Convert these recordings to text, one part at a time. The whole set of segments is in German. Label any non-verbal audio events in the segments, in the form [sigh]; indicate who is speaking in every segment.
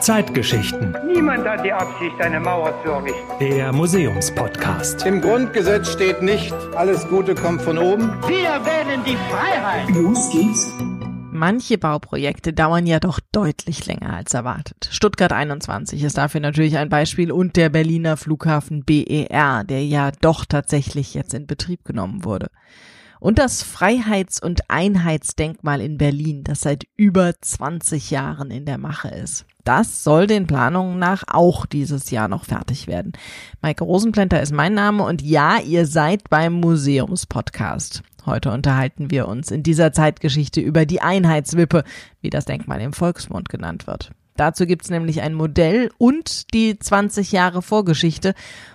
Speaker 1: Zeitgeschichten.
Speaker 2: Niemand hat die Absicht, eine Mauer zu errichten.
Speaker 1: Der Museumspodcast.
Speaker 3: Im Grundgesetz steht nicht, alles Gute kommt von oben.
Speaker 2: Wir wählen die Freiheit.
Speaker 4: Los geht's.
Speaker 5: Manche Bauprojekte dauern ja doch deutlich länger als erwartet. Stuttgart 21 ist dafür natürlich ein Beispiel und der Berliner Flughafen BER, der ja doch tatsächlich jetzt in Betrieb genommen wurde. Und das Freiheits- und Einheitsdenkmal in Berlin, das seit über 20 Jahren in der Mache ist. Das soll den Planungen nach auch dieses Jahr noch fertig werden. Maike Rosenplenter ist mein Name und ja, ihr seid beim Museumspodcast. Heute unterhalten wir uns in dieser Zeitgeschichte über die Einheitswippe, wie das Denkmal im Volksmund genannt wird. Dazu gibt's nämlich ein Modell und die 20 Jahre Vorgeschichte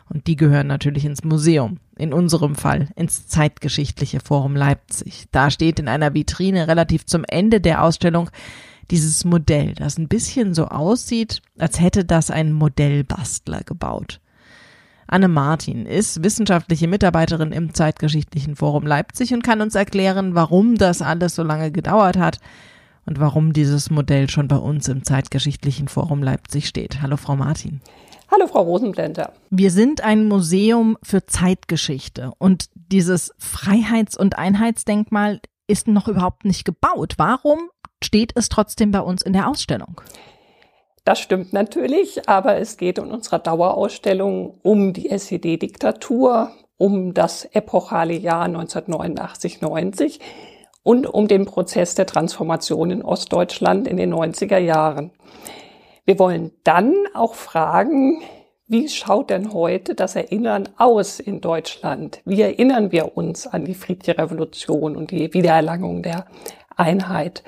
Speaker 5: und die gehören natürlich ins Museum. In unserem Fall ins Zeitgeschichtliche Forum Leipzig. Da steht in einer Vitrine relativ zum Ende der Ausstellung dieses Modell, das ein bisschen so aussieht, als hätte das ein Modellbastler gebaut. Anne Martin ist wissenschaftliche Mitarbeiterin im Zeitgeschichtlichen Forum Leipzig und kann uns erklären, warum das alles so lange gedauert hat und warum dieses Modell schon bei uns im Zeitgeschichtlichen Forum Leipzig steht. Hallo, Frau Martin.
Speaker 6: Hallo, Frau Rosenblender.
Speaker 5: Wir sind ein Museum für Zeitgeschichte und dieses Freiheits- und Einheitsdenkmal ist noch überhaupt nicht gebaut. Warum steht es trotzdem bei uns in der Ausstellung?
Speaker 6: Das stimmt natürlich, aber es geht in unserer Dauerausstellung um die SED-Diktatur, um das epochale Jahr 1989-90 und um den Prozess der Transformation in Ostdeutschland in den 90er Jahren. Wir wollen dann auch fragen, wie schaut denn heute das Erinnern aus in Deutschland? Wie erinnern wir uns an die friedliche Revolution und die Wiedererlangung der Einheit?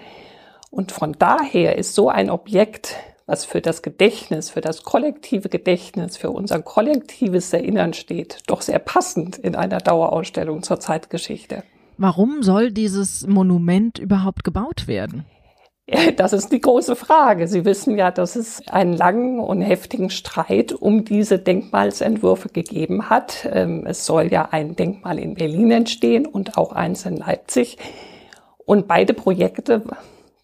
Speaker 6: Und von daher ist so ein Objekt was für das Gedächtnis, für das kollektive Gedächtnis, für unser kollektives Erinnern steht, doch sehr passend in einer Dauerausstellung zur Zeitgeschichte.
Speaker 5: Warum soll dieses Monument überhaupt gebaut werden?
Speaker 6: Das ist die große Frage. Sie wissen ja, dass es einen langen und heftigen Streit um diese Denkmalsentwürfe gegeben hat. Ähm, es soll ja ein Denkmal in Berlin entstehen und auch eins in Leipzig. Und beide Projekte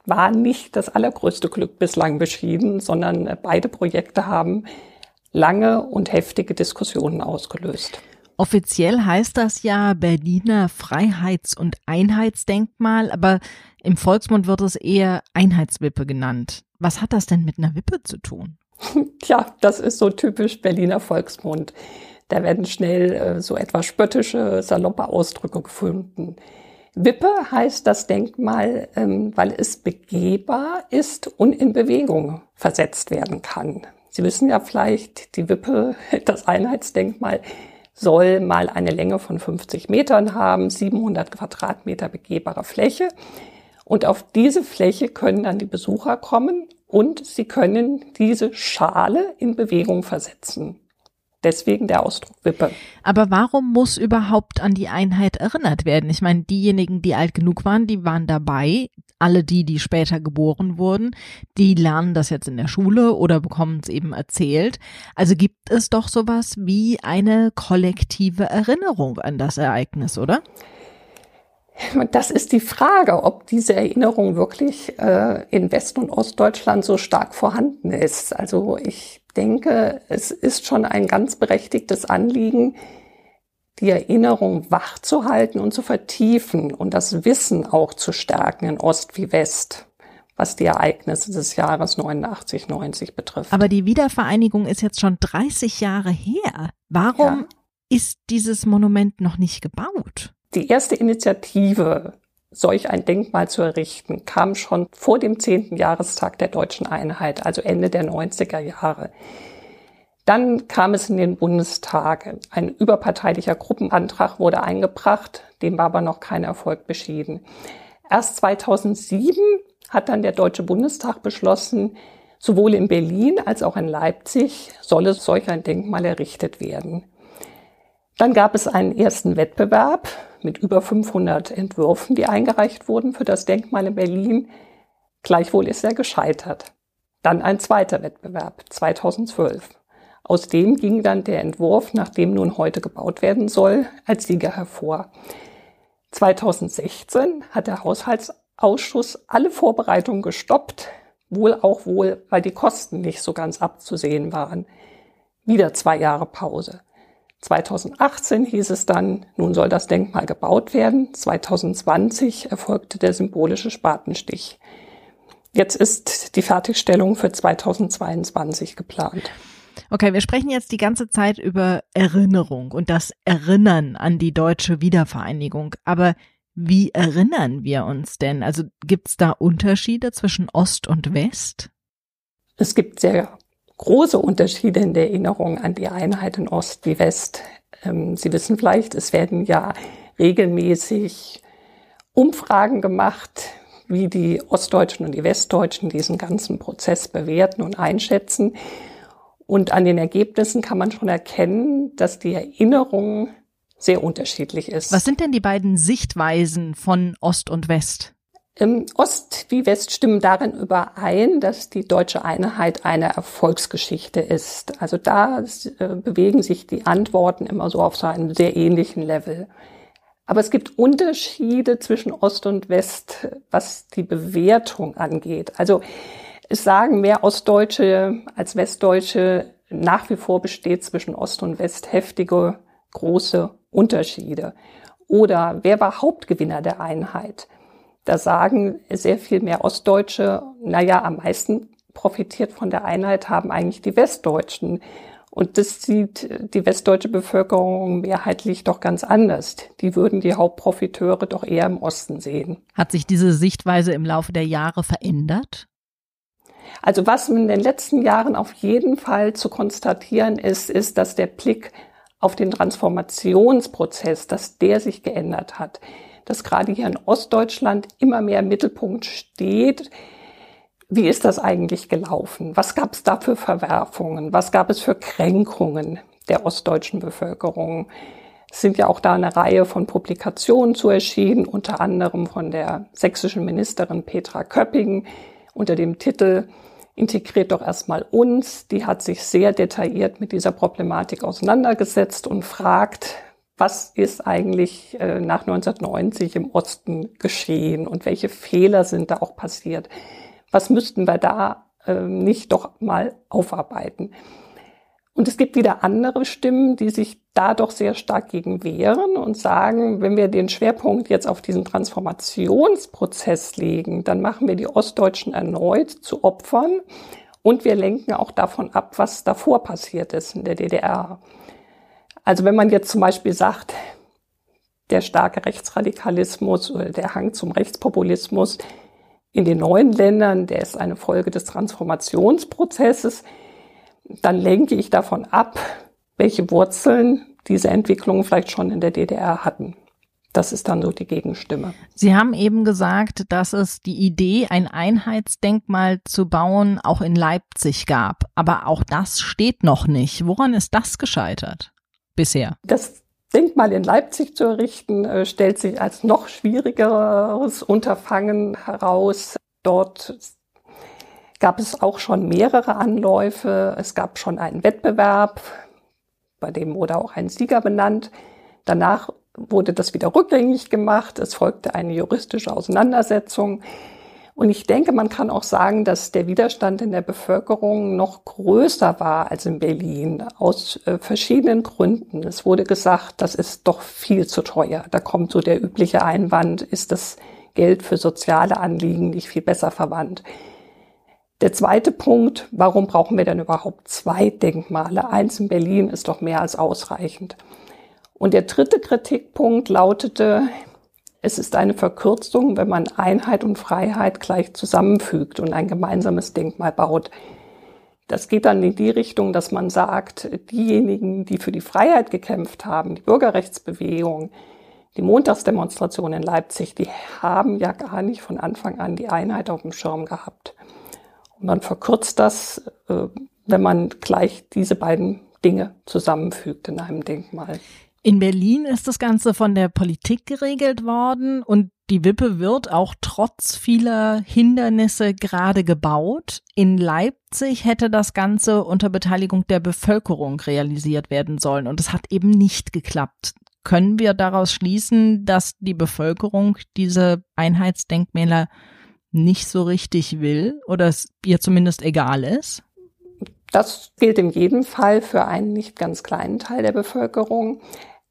Speaker 6: war nicht das allergrößte Glück bislang beschieden, sondern beide Projekte haben lange und heftige Diskussionen ausgelöst.
Speaker 5: Offiziell heißt das ja Berliner Freiheits- und Einheitsdenkmal, aber im Volksmund wird es eher Einheitswippe genannt. Was hat das denn mit einer Wippe zu tun? [laughs]
Speaker 6: Tja, das ist so typisch Berliner Volksmund. Da werden schnell äh, so etwas spöttische, saloppe Ausdrücke gefunden. Wippe heißt das Denkmal, ähm, weil es begehbar ist und in Bewegung versetzt werden kann. Sie wissen ja vielleicht, die Wippe, [laughs] das Einheitsdenkmal, soll mal eine Länge von 50 Metern haben, 700 Quadratmeter begehbare Fläche. Und auf diese Fläche können dann die Besucher kommen und sie können diese Schale in Bewegung versetzen. Deswegen der Ausdruck Wippe.
Speaker 5: Aber warum muss überhaupt an die Einheit erinnert werden? Ich meine, diejenigen, die alt genug waren, die waren dabei. Alle die, die später geboren wurden, die lernen das jetzt in der Schule oder bekommen es eben erzählt. Also gibt es doch sowas wie eine kollektive Erinnerung an das Ereignis, oder?
Speaker 6: Das ist die Frage, ob diese Erinnerung wirklich äh, in West- und Ostdeutschland so stark vorhanden ist. Also ich denke, es ist schon ein ganz berechtigtes Anliegen, die Erinnerung wach zu halten und zu vertiefen und das Wissen auch zu stärken in Ost wie West, was die Ereignisse des Jahres 89, 90 betrifft.
Speaker 5: Aber die Wiedervereinigung ist jetzt schon 30 Jahre her. Warum ja. ist dieses Monument noch nicht gebaut?
Speaker 6: Die erste Initiative, solch ein Denkmal zu errichten, kam schon vor dem zehnten Jahrestag der deutschen Einheit, also Ende der 90er Jahre. Dann kam es in den Bundestag. Ein überparteilicher Gruppenantrag wurde eingebracht, dem war aber noch kein Erfolg beschieden. Erst 2007 hat dann der Deutsche Bundestag beschlossen, sowohl in Berlin als auch in Leipzig solle solch ein Denkmal errichtet werden. Dann gab es einen ersten Wettbewerb mit über 500 Entwürfen, die eingereicht wurden für das Denkmal in Berlin. Gleichwohl ist er gescheitert. Dann ein zweiter Wettbewerb 2012. Aus dem ging dann der Entwurf, nach dem nun heute gebaut werden soll, als Sieger hervor. 2016 hat der Haushalts Ausschuss alle Vorbereitungen gestoppt, wohl auch wohl, weil die Kosten nicht so ganz abzusehen waren. Wieder zwei Jahre Pause. 2018 hieß es dann, nun soll das Denkmal gebaut werden. 2020 erfolgte der symbolische Spatenstich. Jetzt ist die Fertigstellung für 2022 geplant.
Speaker 5: Okay, wir sprechen jetzt die ganze Zeit über Erinnerung und das Erinnern an die deutsche Wiedervereinigung. Aber wie erinnern wir uns denn? Also gibt es da Unterschiede zwischen Ost und West?
Speaker 6: Es gibt sehr große Unterschiede in der Erinnerung an die Einheit in Ost wie West. Ähm, Sie wissen vielleicht, es werden ja regelmäßig Umfragen gemacht, wie die Ostdeutschen und die Westdeutschen diesen ganzen Prozess bewerten und einschätzen. Und an den Ergebnissen kann man schon erkennen, dass die Erinnerung sehr unterschiedlich ist.
Speaker 5: Was sind denn die beiden Sichtweisen von Ost und West?
Speaker 6: Im Ost wie West stimmen darin überein, dass die deutsche Einheit eine Erfolgsgeschichte ist. Also da äh, bewegen sich die Antworten immer so auf so einem sehr ähnlichen Level. Aber es gibt Unterschiede zwischen Ost und West, was die Bewertung angeht. Also es sagen mehr Ostdeutsche als Westdeutsche, nach wie vor besteht zwischen Ost und West heftige, große Unterschiede. Oder wer war Hauptgewinner der Einheit? Da sagen sehr viel mehr Ostdeutsche, naja, am meisten profitiert von der Einheit haben eigentlich die Westdeutschen. Und das sieht die westdeutsche Bevölkerung mehrheitlich doch ganz anders. Die würden die Hauptprofiteure doch eher im Osten sehen.
Speaker 5: Hat sich diese Sichtweise im Laufe der Jahre verändert?
Speaker 6: Also was in den letzten Jahren auf jeden Fall zu konstatieren ist, ist, dass der Blick auf den Transformationsprozess, dass der sich geändert hat dass gerade hier in Ostdeutschland immer mehr im Mittelpunkt steht. Wie ist das eigentlich gelaufen? Was gab es da für Verwerfungen? Was gab es für Kränkungen der ostdeutschen Bevölkerung? Es sind ja auch da eine Reihe von Publikationen zu erschienen, unter anderem von der sächsischen Ministerin Petra Köpping unter dem Titel Integriert doch erstmal uns. Die hat sich sehr detailliert mit dieser Problematik auseinandergesetzt und fragt, was ist eigentlich äh, nach 1990 im Osten geschehen und welche Fehler sind da auch passiert? Was müssten wir da äh, nicht doch mal aufarbeiten? Und es gibt wieder andere Stimmen, die sich da doch sehr stark gegen wehren und sagen, wenn wir den Schwerpunkt jetzt auf diesen Transformationsprozess legen, dann machen wir die Ostdeutschen erneut zu Opfern und wir lenken auch davon ab, was davor passiert ist in der DDR. Also wenn man jetzt zum Beispiel sagt, der starke Rechtsradikalismus oder der Hang zum Rechtspopulismus in den neuen Ländern, der ist eine Folge des Transformationsprozesses, dann lenke ich davon ab, welche Wurzeln diese Entwicklungen vielleicht schon in der DDR hatten. Das ist dann so die Gegenstimme.
Speaker 5: Sie haben eben gesagt, dass es die Idee, ein Einheitsdenkmal zu bauen, auch in Leipzig gab. Aber auch das steht noch nicht. Woran ist das gescheitert? Bisher?
Speaker 6: Das Denkmal in Leipzig zu errichten, äh, stellt sich als noch schwierigeres Unterfangen heraus. Dort gab es auch schon mehrere Anläufe. Es gab schon einen Wettbewerb, bei dem wurde auch ein Sieger benannt. Danach wurde das wieder rückgängig gemacht. Es folgte eine juristische Auseinandersetzung. Und ich denke, man kann auch sagen, dass der Widerstand in der Bevölkerung noch größer war als in Berlin, aus äh, verschiedenen Gründen. Es wurde gesagt, das ist doch viel zu teuer. Da kommt so der übliche Einwand, ist das Geld für soziale Anliegen nicht viel besser verwandt. Der zweite Punkt, warum brauchen wir denn überhaupt zwei Denkmale? Eins in Berlin ist doch mehr als ausreichend. Und der dritte Kritikpunkt lautete, es ist eine Verkürzung, wenn man Einheit und Freiheit gleich zusammenfügt und ein gemeinsames Denkmal baut. Das geht dann in die Richtung, dass man sagt, diejenigen, die für die Freiheit gekämpft haben, die Bürgerrechtsbewegung, die Montagsdemonstration in Leipzig, die haben ja gar nicht von Anfang an die Einheit auf dem Schirm gehabt. Und man verkürzt das, äh, wenn man gleich diese beiden Dinge zusammenfügt in einem Denkmal.
Speaker 5: In Berlin ist das Ganze von der Politik geregelt worden und die Wippe wird auch trotz vieler Hindernisse gerade gebaut. In Leipzig hätte das Ganze unter Beteiligung der Bevölkerung realisiert werden sollen und es hat eben nicht geklappt. können wir daraus schließen, dass die Bevölkerung diese Einheitsdenkmäler nicht so richtig will oder es ihr zumindest egal ist?
Speaker 6: Das gilt in jedem Fall für einen nicht ganz kleinen Teil der Bevölkerung.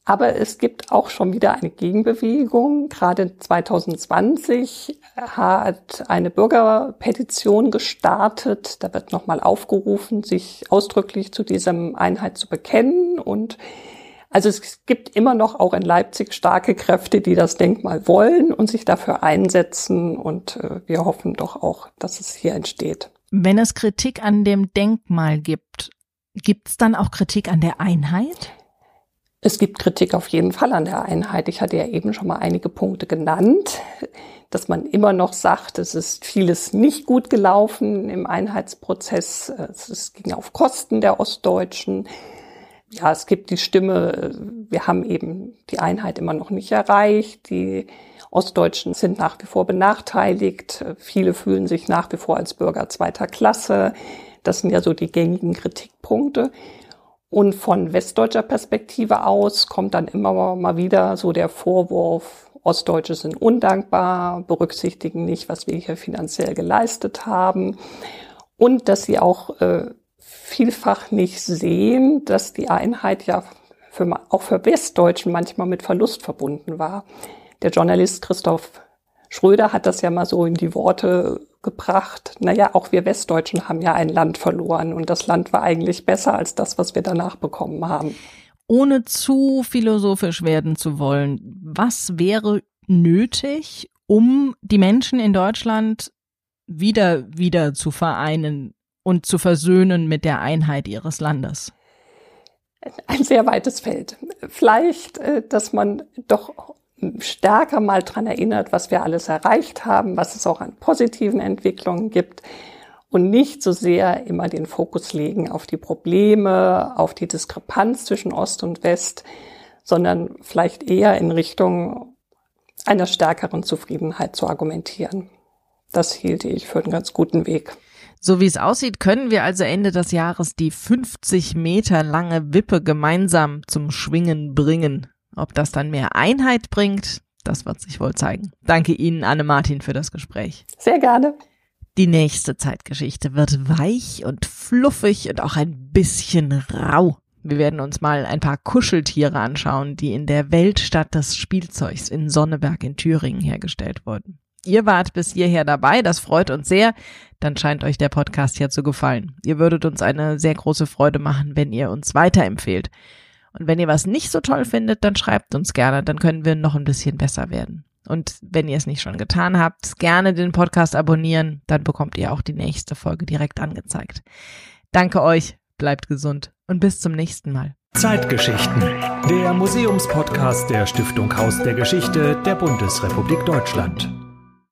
Speaker 6: Aber es gibt auch schon wieder eine Gegenbewegung. Gerade 2020 hat eine Bürgerpetition gestartet. Da wird nochmal aufgerufen, sich ausdrücklich zu diesem Einheit zu bekennen. Und also es gibt immer noch auch in Leipzig starke Kräfte, die das Denkmal wollen und sich dafür einsetzen. Und äh, wir hoffen doch auch, dass es hier entsteht.
Speaker 5: Wenn es Kritik an dem Denkmal gibt, gibt es dann auch Kritik an der Einheit?
Speaker 6: Es gibt Kritik auf jeden Fall an der Einheit. Ich hatte ja eben schon mal einige Punkte genannt, dass man immer noch sagt, es ist vieles nicht gut gelaufen im Einheitsprozess. Es ging auf Kosten der Ostdeutschen. Ja, es gibt die Stimme, wir haben eben die Einheit immer noch nicht erreicht. Die Ostdeutschen sind nach wie vor benachteiligt. Viele fühlen sich nach wie vor als Bürger zweiter Klasse. Das sind ja so die gängigen Kritikpunkte. Und von westdeutscher Perspektive aus kommt dann immer mal wieder so der Vorwurf, Ostdeutsche sind undankbar, berücksichtigen nicht, was wir hier finanziell geleistet haben. Und dass sie auch äh, vielfach nicht sehen, dass die Einheit ja für, auch für Westdeutschen manchmal mit Verlust verbunden war. Der Journalist Christoph Schröder hat das ja mal so in die Worte gebracht. Naja, auch wir Westdeutschen haben ja ein Land verloren und das Land war eigentlich besser als das, was wir danach bekommen haben.
Speaker 5: Ohne zu philosophisch werden zu wollen, was wäre nötig, um die Menschen in Deutschland wieder, wieder zu vereinen und zu versöhnen mit der Einheit ihres Landes?
Speaker 6: Ein sehr weites Feld. Vielleicht, äh, dass man doch stärker mal dran erinnert, was wir alles erreicht haben, was es auch an positiven Entwicklungen gibt und nicht so sehr immer den Fokus legen auf die Probleme, auf die Diskrepanz zwischen Ost und West, sondern vielleicht eher in Richtung einer stärkeren Zufriedenheit zu argumentieren. Das hielte ich für einen ganz guten Weg.
Speaker 5: So wie es aussieht, können wir also Ende des Jahres die 50 Meter lange Wippe gemeinsam zum Schwingen bringen. Ob das dann mehr Einheit bringt, das wird sich wohl zeigen. Danke Ihnen, Anne-Martin, für das Gespräch.
Speaker 6: Sehr gerne.
Speaker 5: Die nächste Zeitgeschichte wird weich und fluffig und auch ein bisschen rau. Wir werden uns mal ein paar Kuscheltiere anschauen, die in der Weltstadt des Spielzeugs in Sonneberg in Thüringen hergestellt wurden. Ihr wart bis hierher dabei, das freut uns sehr. Dann scheint euch der Podcast hier zu gefallen. Ihr würdet uns eine sehr große Freude machen, wenn ihr uns weiterempfehlt. Und wenn ihr was nicht so toll findet, dann schreibt uns gerne, dann können wir noch ein bisschen besser werden. Und wenn ihr es nicht schon getan habt, gerne den Podcast abonnieren, dann bekommt ihr auch die nächste Folge direkt angezeigt. Danke euch, bleibt gesund und bis zum nächsten Mal.
Speaker 1: Zeitgeschichten, der Museumspodcast der Stiftung Haus der Geschichte der Bundesrepublik Deutschland.